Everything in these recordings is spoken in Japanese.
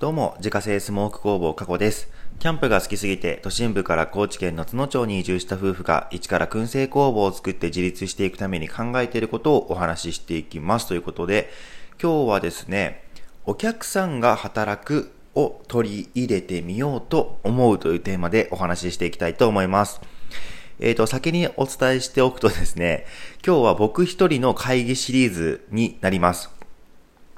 どうも、自家製スモーク工房加古です。キャンプが好きすぎて、都心部から高知県の津野町に移住した夫婦が、一から燻製工房を作って自立していくために考えていることをお話ししていきます。ということで、今日はですね、お客さんが働くを取り入れてみようと思うというテーマでお話ししていきたいと思います。えっ、ー、と、先にお伝えしておくとですね、今日は僕一人の会議シリーズになります。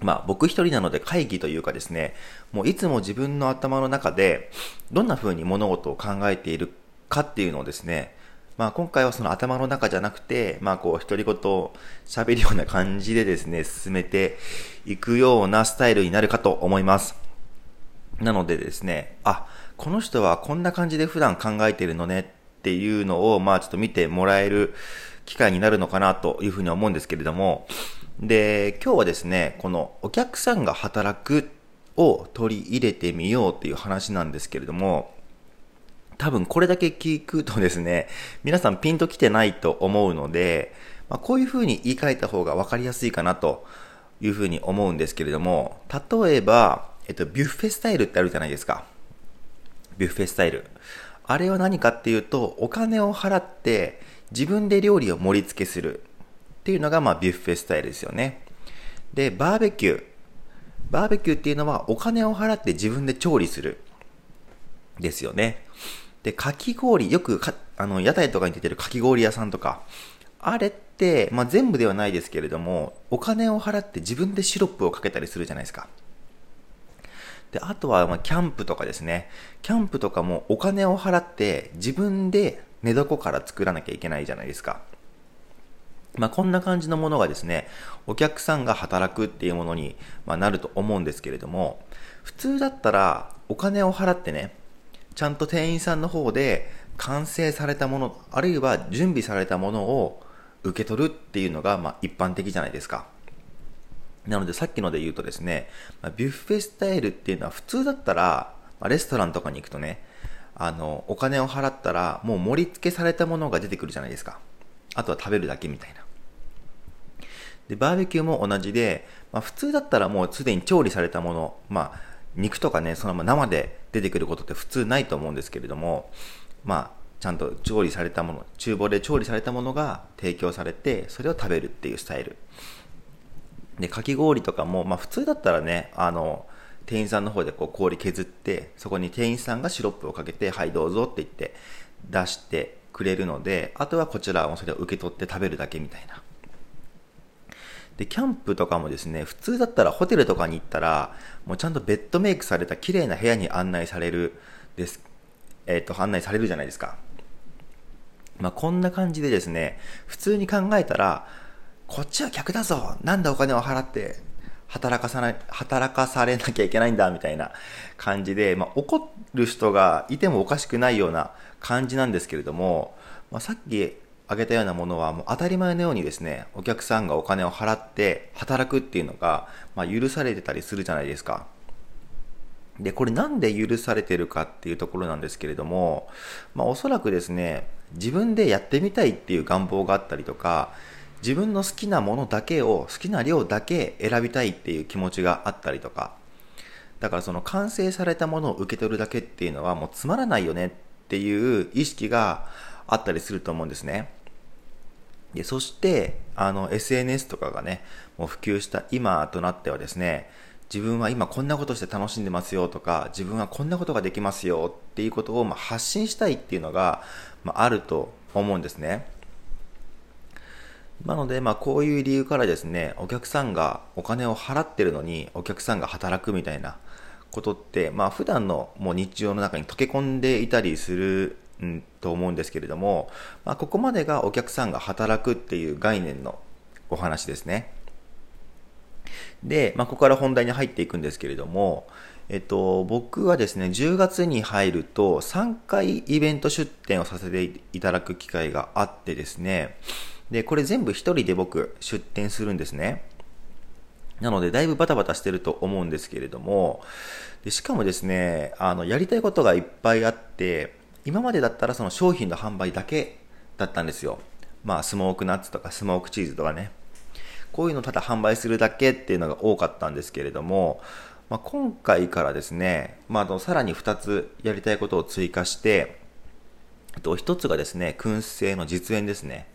まあ僕一人なので会議というかですね、もういつも自分の頭の中でどんな風に物事を考えているかっていうのをですね、まあ今回はその頭の中じゃなくて、まあこう独り言喋るような感じでですね、進めていくようなスタイルになるかと思います。なのでですね、あ、この人はこんな感じで普段考えてるのねっていうのを、まあちょっと見てもらえる機会になるのかなというふうに思うんですけれども、で、今日はですね、このお客さんが働くを取り入れてみようっていう話なんですけれども、多分これだけ聞くとですね、皆さんピンと来てないと思うので、まあ、こういうふうに言い換えた方が分かりやすいかなというふうに思うんですけれども、例えば、えっと、ビュッフェスタイルってあるじゃないですか。ビュッフェスタイル。あれは何かっていうと、お金を払って自分で料理を盛り付けする。っていうのが、まあ、ビュッフェスタイルですよね。で、バーベキュー。バーベキューっていうのはお金を払って自分で調理する。ですよね。で、かき氷、よくか、あの、屋台とかに出てるかき氷屋さんとか、あれって、まあ、全部ではないですけれども、お金を払って自分でシロップをかけたりするじゃないですか。で、あとは、ま、キャンプとかですね。キャンプとかもお金を払って自分で寝床から作らなきゃいけないじゃないですか。まあ、こんな感じのものがですね、お客さんが働くっていうものに、まなると思うんですけれども、普通だったらお金を払ってね、ちゃんと店員さんの方で完成されたもの、あるいは準備されたものを受け取るっていうのが、ま一般的じゃないですか。なのでさっきので言うとですね、まビュッフェスタイルっていうのは普通だったら、まレストランとかに行くとね、あの、お金を払ったらもう盛り付けされたものが出てくるじゃないですか。あとは食べるだけみたいな。で、バーベキューも同じで、まあ、普通だったらもうすでに調理されたもの、まあ、肉とかね、そのまま生で出てくることって普通ないと思うんですけれども、まあ、ちゃんと調理されたもの、厨房で調理されたものが提供されて、それを食べるっていうスタイル。で、かき氷とかも、まあ普通だったらね、あの、店員さんの方でこう氷削って、そこに店員さんがシロップをかけて、はいどうぞって言って出してくれるので、あとはこちらもそれを受け取って食べるだけみたいな。で、キャンプとかもですね、普通だったらホテルとかに行ったら、もうちゃんとベッドメイクされた綺麗な部屋に案内されるです、えっ、ー、と、案内されるじゃないですか。まあ、こんな感じでですね、普通に考えたら、こっちは客だぞなんでお金を払って働かさない、働かされなきゃいけないんだみたいな感じで、まあ、怒る人がいてもおかしくないような感じなんですけれども、まあ、さっき挙げたようなものはもう当たり前のようにですね、お客さんがお金を払って働くっていうのが、まあ、許されてたりするじゃないですか。で、これなんで許されてるかっていうところなんですけれども、まあ、おそらくですね、自分でやってみたいっていう願望があったりとか、自分の好きなものだけを、好きな量だけ選びたいっていう気持ちがあったりとか、だからその完成されたものを受け取るだけっていうのはもうつまらないよねっていう意識があったりすると思うんですね。でそして、あの、SNS とかがね、もう普及した今となってはですね、自分は今こんなことして楽しんでますよとか、自分はこんなことができますよっていうことをま発信したいっていうのが、まあ、ると思うんですね。なので、まあ、こういう理由からですね、お客さんがお金を払ってるのに、お客さんが働くみたいなことって、まあ、普段のもう日常の中に溶け込んでいたりするん、と思うんですけれども、まあ、ここまでがお客さんが働くっていう概念のお話ですね。で、まあ、ここから本題に入っていくんですけれども、えっと、僕はですね、10月に入ると3回イベント出店をさせていただく機会があってですね、で、これ全部1人で僕出店するんですね。なので、だいぶバタバタしてると思うんですけれども、でしかもですね、あの、やりたいことがいっぱいあって、今までだったらその商品の販売だけだったんですよ。まあ、スモークナッツとかスモークチーズとかね。こういうのをただ販売するだけっていうのが多かったんですけれども、まあ、今回からですね、まあ、あのさらに2つやりたいことを追加して、と1つがですね、燻製の実演ですね。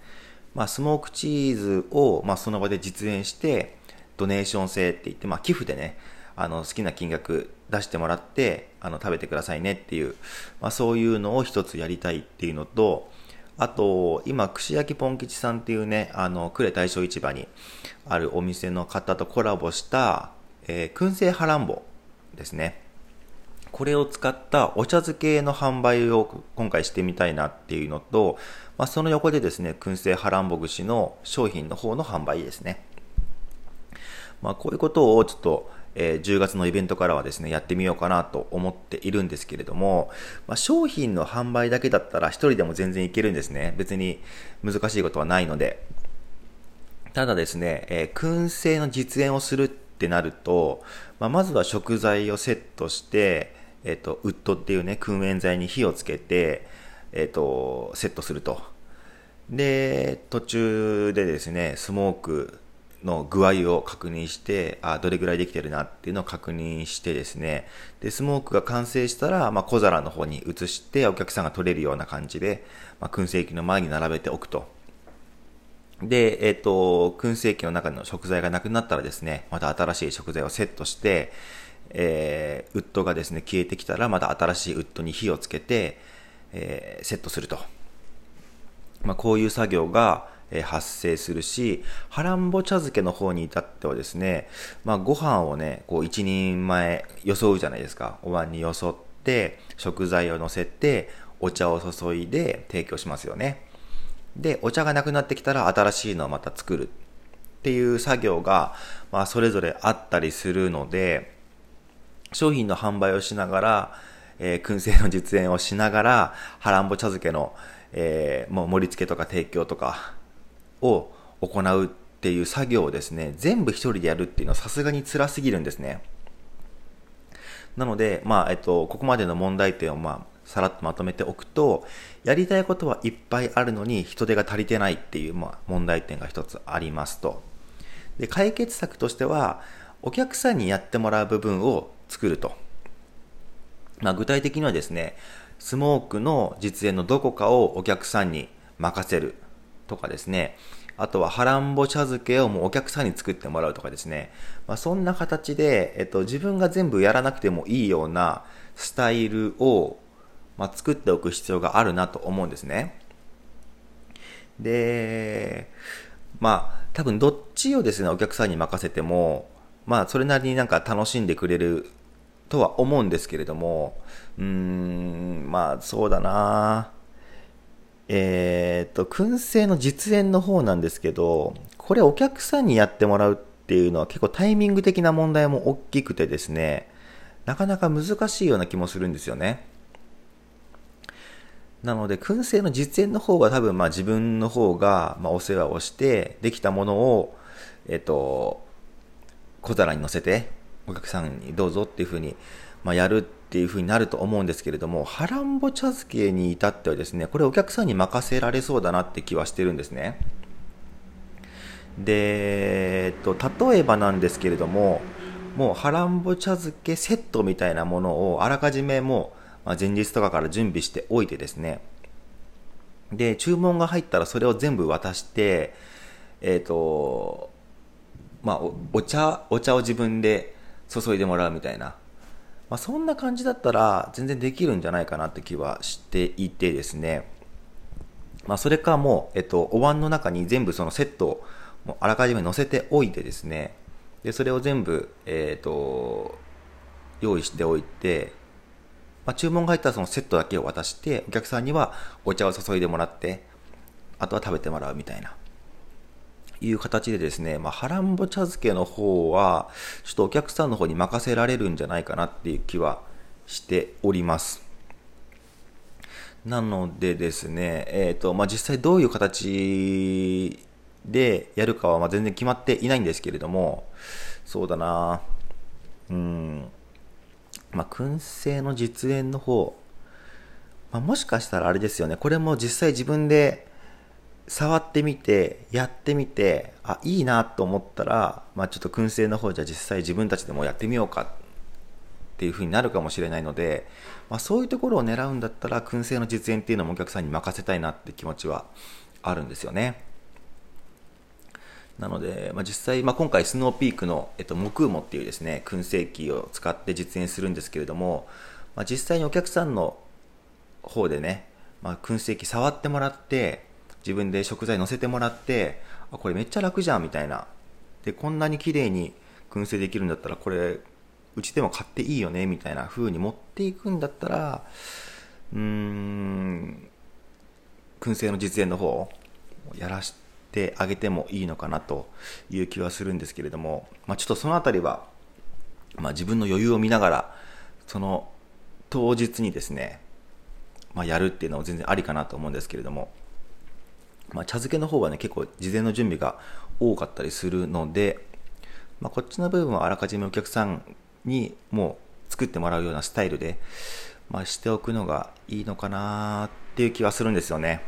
まあ、スモークチーズを、まあ、その場で実演して、ドネーション制って言って、まあ、寄付でね、あの、好きな金額出してもらって、あの、食べてくださいねっていう、まあ、そういうのを一つやりたいっていうのと、あと、今、串焼きポン吉さんっていうね、あの、呉大正市場にあるお店の方とコラボした、えー、燻製ハランボですね。これを使ったお茶漬けの販売を今回してみたいなっていうのと、まあ、その横でですね、燻製ハランボ串の商品の方の販売ですね。まあ、こういうことをちょっと、えー、10月のイベントからはですね、やってみようかなと思っているんですけれども、まあ、商品の販売だけだったら一人でも全然いけるんですね。別に難しいことはないので。ただですね、えー、燻製の実演をするってなると、まあ、まずは食材をセットして、えっ、ー、と、ウッドっていうね、燻煙剤に火をつけて、えっ、ー、と、セットすると。で、途中でですね、スモークの具合を確認して、あどれぐらいできてるなっていうのを確認してですね、で、スモークが完成したら、まあ、小皿の方に移して、お客さんが取れるような感じで、まあ、燻製機の前に並べておくと。で、えっ、ー、と、燻製機の中の食材がなくなったらですね、また新しい食材をセットして、えー、ウッドがですね、消えてきたら、また新しいウッドに火をつけて、えー、セットすると。まあ、こういう作業が、発生するし、ハランボ茶漬けの方に至ってはですね、まあ、ご飯をね、こう一人前装うじゃないですか。お椀によそって、食材を乗せて、お茶を注いで提供しますよね。で、お茶がなくなってきたら新しいのをまた作るっていう作業が、まあ、それぞれあったりするので、商品の販売をしながら、えー、燻製の実演をしながら、ハランボ茶漬けの、えー、もう盛り付けとか提供とかを行うっていう作業をですね、全部一人でやるっていうのはさすがに辛すぎるんですね。なので、まあ、えっと、ここまでの問題点を、まあ、さらっとまとめておくと、やりたいことはいっぱいあるのに人手が足りてないっていう、まあ、問題点が一つありますと。で、解決策としては、お客さんにやってもらう部分を作ると。まあ、具体的にはですね、スモークの実演のどこかをお客さんに任せるとかですね、あとはハランボ茶漬けをもうお客さんに作ってもらうとかですね、まあ、そんな形で、えっと、自分が全部やらなくてもいいようなスタイルをまあ、作っておく必要があるなと思うんですね。で、まあ、多分どっちをですね、お客さんに任せても、まあ、それなりになんか楽しんでくれるとは思うんですけれども、うーん、まあ、そうだな。ぁえっ、と、燻製の実演の方なんですけど、これお客さんにやってもらうっていうのは結構タイミング的な問題も大きくてですね、なかなか難しいような気もするんですよね。なので、燻製の実演の方が多分、まあ自分の方が、まあお世話をして、できたものを、えっと、小皿に乗せて、お客さんにどうぞっていうふうに、まあやるっていうふうになると思うんですけれども、ハランボ茶漬けに至ってはですね、これお客さんに任せられそうだなって気はしてるんですね。で、えっと、例えばなんですけれども、もうハランボ茶漬けセットみたいなものをあらかじめもうま、前日とかから準備しておいてですね、で、注文が入ったらそれを全部渡して、えっ、と、まあお、茶、お茶を自分で注いでもらうみたいな。まあ、そんな感じだったら全然できるんじゃないかなって気はしていてですね。まあ、それかもう、えっと、お椀の中に全部そのセットをあらかじめ乗せておいてですね。で、それを全部、えっ、と、用意しておいて、まあ、注文が入ったらそのセットだけを渡して、お客さんにはお茶を注いでもらって、あとは食べてもらうみたいな。いう形でですね、まあ、ハランボ茶漬けの方は、ちょっとお客さんの方に任せられるんじゃないかなっていう気はしております。なのでですね、えっ、ー、と、まあ、実際どういう形でやるかはま全然決まっていないんですけれども、そうだなうん、まあ、燻製の実演の方、まあ、もしかしたらあれですよね、これも実際自分で触ってみて、やってみて、あ、いいなと思ったら、まあ、ちょっと燻製の方じゃ実際自分たちでもやってみようかっていう風になるかもしれないので、まあ、そういうところを狙うんだったら燻製の実演っていうのもお客さんに任せたいなって気持ちはあるんですよね。なので、まあ、実際、まあ、今回スノーピークの、えっと、木雲っていうですね燻製機を使って実演するんですけれども、まあ、実際にお客さんの方でね、まあ、燻製機触ってもらって自分で食材乗せてもらってあこれめっちゃ楽じゃんみたいな。でこんなに綺麗に燻製できるんだったらこれうちでも買っていいよねみたいな風に持っていくんだったらうーん燻製の実演の方をやらしてあげてもいいのかなという気はするんですけれども、まあ、ちょっとその辺りは、まあ、自分の余裕を見ながらその当日にですね、まあ、やるっていうのは全然ありかなと思うんですけれども、まあ、茶漬けの方はね結構事前の準備が多かったりするので、まあ、こっちの部分はあらかじめお客さんにもう作ってもらうようなスタイルで、まあ、しておくのがいいのかなっていう気はするんですよね。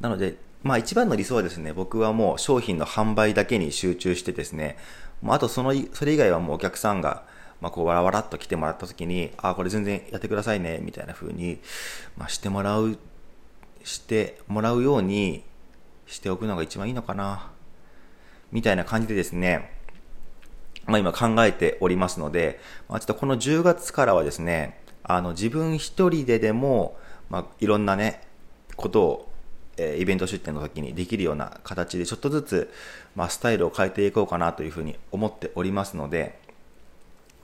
なのでまあ一番の理想はですね、僕はもう商品の販売だけに集中してですね、まあ、あとその、それ以外はもうお客さんが、まあこうわらわらっと来てもらった時に、ああ、これ全然やってくださいね、みたいな風に、まあしてもらう、してもらうようにしておくのが一番いいのかな、みたいな感じでですね、まあ今考えておりますので、まあちょっとこの10月からはですね、あの自分一人ででも、まあいろんなね、ことをえイベント出店の時にできるような形でちょっとずつ、まあ、スタイルを変えていこうかなというふうに思っておりますので、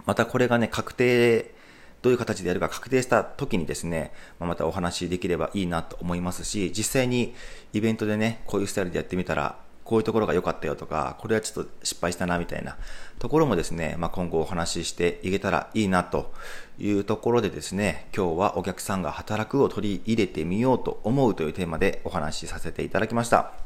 またこれがね、確定、どういう形でやるか確定した時にですね、ま、またお話しできればいいなと思いますし、実際にイベントでね、こういうスタイルでやってみたら、こういうところが良かったよとか、これはちょっと失敗したなみたいなところもですね、まあ、今後お話ししていけたらいいなというところでですね、今日はお客さんが働くを取り入れてみようと思うというテーマでお話しさせていただきました。